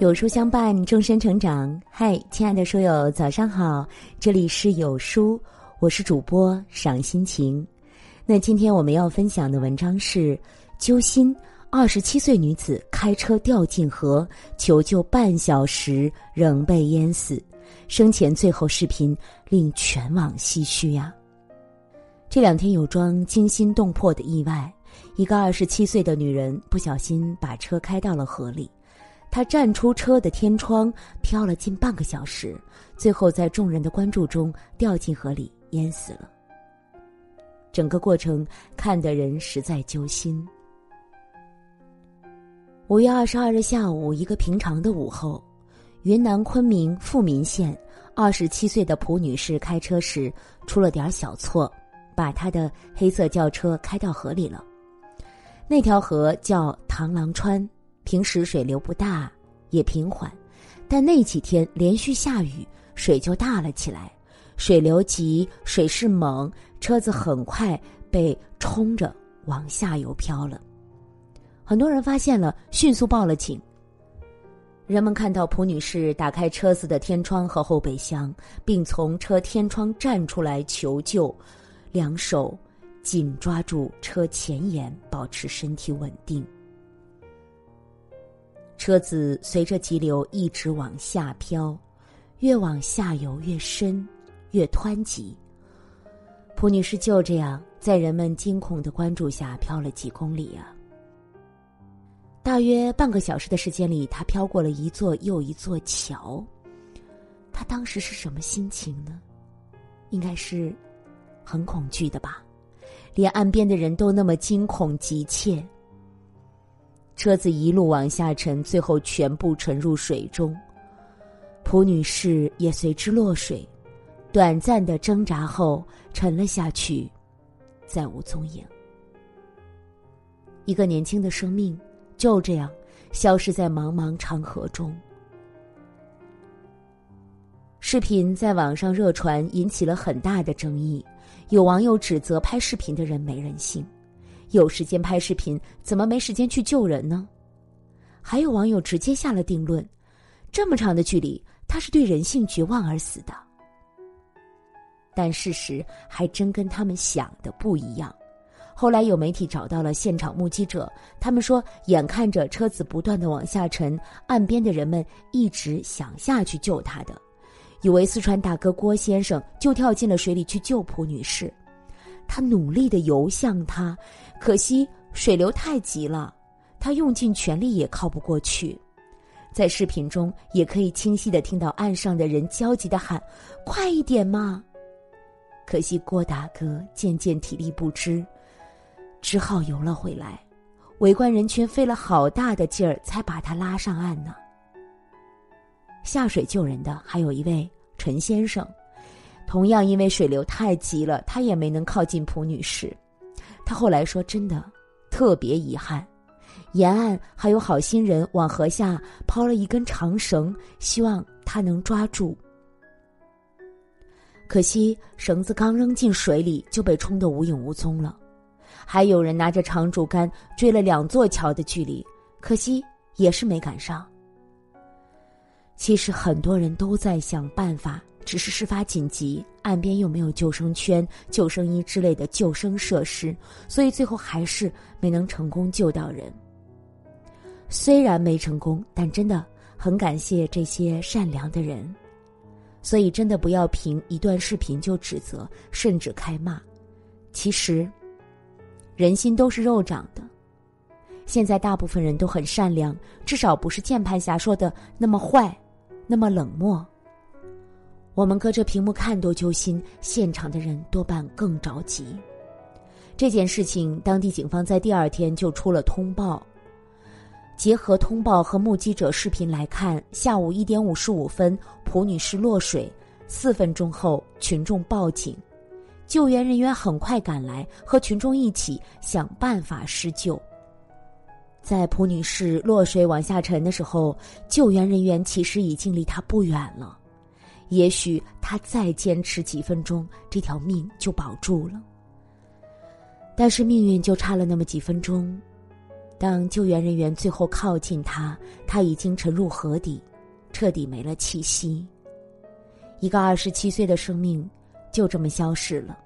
有书相伴，终身成长。嗨，亲爱的书友，早上好！这里是有书，我是主播赏心情。那今天我们要分享的文章是：揪心，二十七岁女子开车掉进河，求救半小时仍被淹死，生前最后视频令全网唏嘘呀。这两天有桩惊心动魄的意外，一个二十七岁的女人不小心把车开到了河里。他站出车的天窗，飘了近半个小时，最后在众人的关注中掉进河里淹死了。整个过程看得人实在揪心。五月二十二日下午，一个平常的午后，云南昆明富民县二十七岁的蒲女士开车时出了点小错，把她的黑色轿车开到河里了。那条河叫螳螂川。平时水流不大，也平缓，但那几天连续下雨，水就大了起来。水流急，水势猛，车子很快被冲着往下游飘了。很多人发现了，迅速报了警。人们看到蒲女士打开车子的天窗和后备箱，并从车天窗站出来求救，两手紧抓住车前沿，保持身体稳定。车子随着急流一直往下飘，越往下游越深，越湍急。蒲女士就这样在人们惊恐的关注下飘了几公里啊！大约半个小时的时间里，她飘过了一座又一座桥。她当时是什么心情呢？应该是很恐惧的吧，连岸边的人都那么惊恐急切。车子一路往下沉，最后全部沉入水中。蒲女士也随之落水，短暂的挣扎后沉了下去，再无踪影。一个年轻的生命就这样消失在茫茫长河中。视频在网上热传，引起了很大的争议。有网友指责拍视频的人没人性。有时间拍视频，怎么没时间去救人呢？还有网友直接下了定论：这么长的距离，他是对人性绝望而死的。但事实还真跟他们想的不一样。后来有媒体找到了现场目击者，他们说，眼看着车子不断的往下沉，岸边的人们一直想下去救他的。以为四川大哥郭先生就跳进了水里去救蒲女士。他努力的游向他，可惜水流太急了，他用尽全力也靠不过去。在视频中也可以清晰的听到岸上的人焦急的喊：“快一点嘛！”可惜郭大哥渐渐体力不支，只好游了回来。围观人群费了好大的劲儿才把他拉上岸呢。下水救人的还有一位陈先生。同样因为水流太急了，他也没能靠近蒲女士。他后来说：“真的，特别遗憾。沿岸还有好心人往河下抛了一根长绳，希望他能抓住。可惜绳子刚扔进水里就被冲得无影无踪了。还有人拿着长竹竿追了两座桥的距离，可惜也是没赶上。其实很多人都在想办法。”只是事发紧急，岸边又没有救生圈、救生衣之类的救生设施，所以最后还是没能成功救到人。虽然没成功，但真的很感谢这些善良的人。所以真的不要凭一段视频就指责，甚至开骂。其实，人心都是肉长的。现在大部分人都很善良，至少不是键盘侠说的那么坏，那么冷漠。我们隔着屏幕看都揪心，现场的人多半更着急。这件事情，当地警方在第二天就出了通报。结合通报和目击者视频来看，下午一点五十五分，蒲女士落水，四分钟后群众报警，救援人员很快赶来，和群众一起想办法施救。在蒲女士落水往下沉的时候，救援人员其实已经离她不远了。也许他再坚持几分钟，这条命就保住了。但是命运就差了那么几分钟，当救援人员最后靠近他，他已经沉入河底，彻底没了气息。一个二十七岁的生命就这么消失了。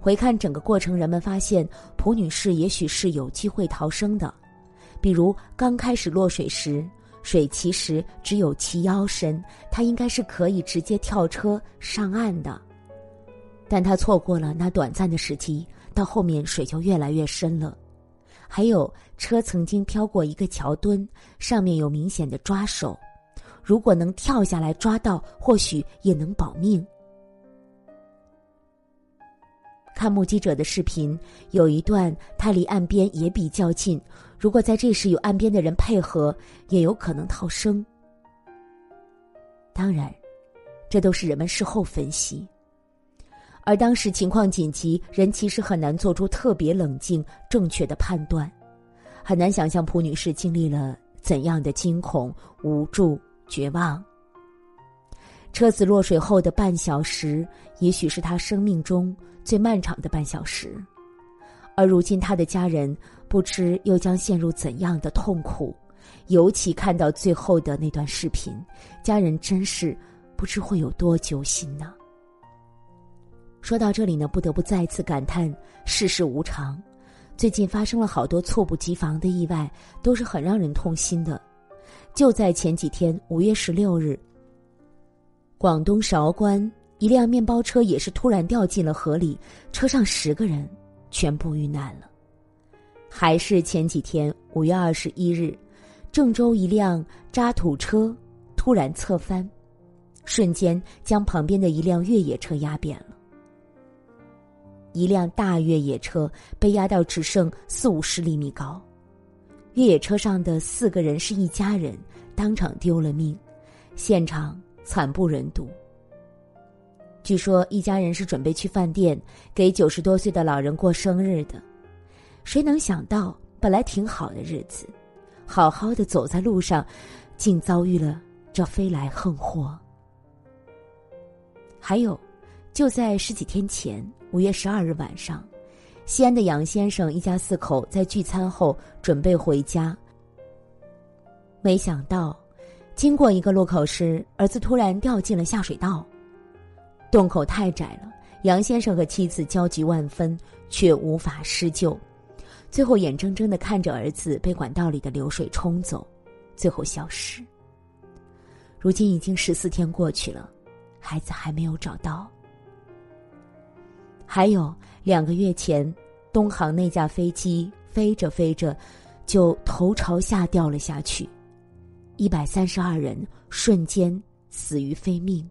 回看整个过程，人们发现蒲女士也许是有机会逃生的，比如刚开始落水时，水其实只有齐腰深，他应该是可以直接跳车上岸的。但他错过了那短暂的时机，到后面水就越来越深了。还有车曾经飘过一个桥墩，上面有明显的抓手，如果能跳下来抓到，或许也能保命。看目击者的视频，有一段他离岸边也比较近。如果在这时有岸边的人配合，也有可能逃生。当然，这都是人们事后分析。而当时情况紧急，人其实很难做出特别冷静、正确的判断，很难想象蒲女士经历了怎样的惊恐、无助、绝望。车子落水后的半小时，也许是他生命中。最漫长的半小时，而如今他的家人不知又将陷入怎样的痛苦。尤其看到最后的那段视频，家人真是不知会有多揪心呢。说到这里呢，不得不再次感叹世事无常。最近发生了好多猝不及防的意外，都是很让人痛心的。就在前几天，五月十六日，广东韶关。一辆面包车也是突然掉进了河里，车上十个人全部遇难了。还是前几天，五月二十一日，郑州一辆渣土车突然侧翻，瞬间将旁边的一辆越野车压扁了。一辆大越野车被压到只剩四五十厘米高，越野车上的四个人是一家人，当场丢了命，现场惨不忍睹。据说一家人是准备去饭店给九十多岁的老人过生日的，谁能想到本来挺好的日子，好好的走在路上，竟遭遇了这飞来横祸。还有，就在十几天前，五月十二日晚上，西安的杨先生一家四口在聚餐后准备回家，没想到，经过一个路口时，儿子突然掉进了下水道。洞口太窄了，杨先生和妻子焦急万分，却无法施救，最后眼睁睁的看着儿子被管道里的流水冲走，最后消失。如今已经十四天过去了，孩子还没有找到。还有两个月前，东航那架飞机飞着飞着，就头朝下掉了下去，一百三十二人瞬间死于非命。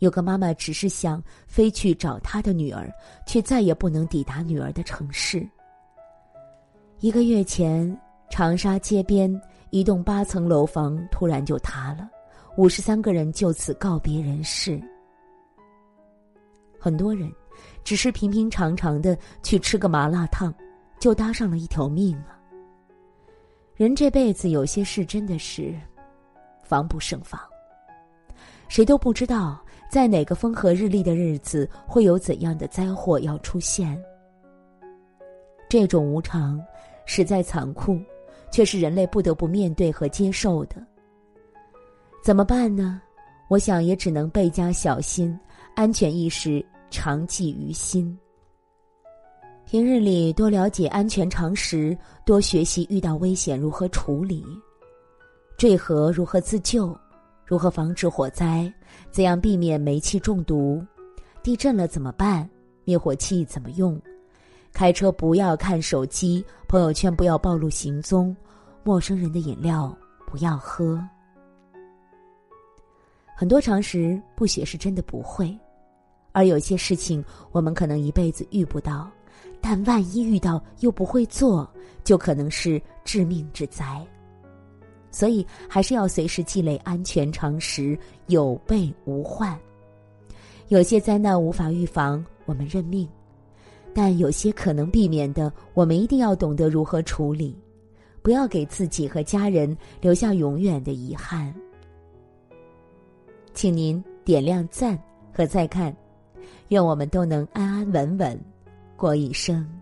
有个妈妈只是想飞去找她的女儿，却再也不能抵达女儿的城市。一个月前，长沙街边一栋八层楼房突然就塌了，五十三个人就此告别人世。很多人只是平平常常的去吃个麻辣烫，就搭上了一条命啊！人这辈子有些事真的是防不胜防，谁都不知道。在哪个风和日丽的日子，会有怎样的灾祸要出现？这种无常，实在残酷，却是人类不得不面对和接受的。怎么办呢？我想也只能倍加小心，安全意识常记于心。平日里多了解安全常识，多学习遇到危险如何处理，坠河如何自救。如何防止火灾？怎样避免煤气中毒？地震了怎么办？灭火器怎么用？开车不要看手机，朋友圈不要暴露行踪，陌生人的饮料不要喝。很多常识不学是真的不会，而有些事情我们可能一辈子遇不到，但万一遇到又不会做，就可能是致命之灾。所以，还是要随时积累安全常识，有备无患。有些灾难无法预防，我们认命；但有些可能避免的，我们一定要懂得如何处理，不要给自己和家人留下永远的遗憾。请您点亮赞和再看，愿我们都能安安稳稳过一生。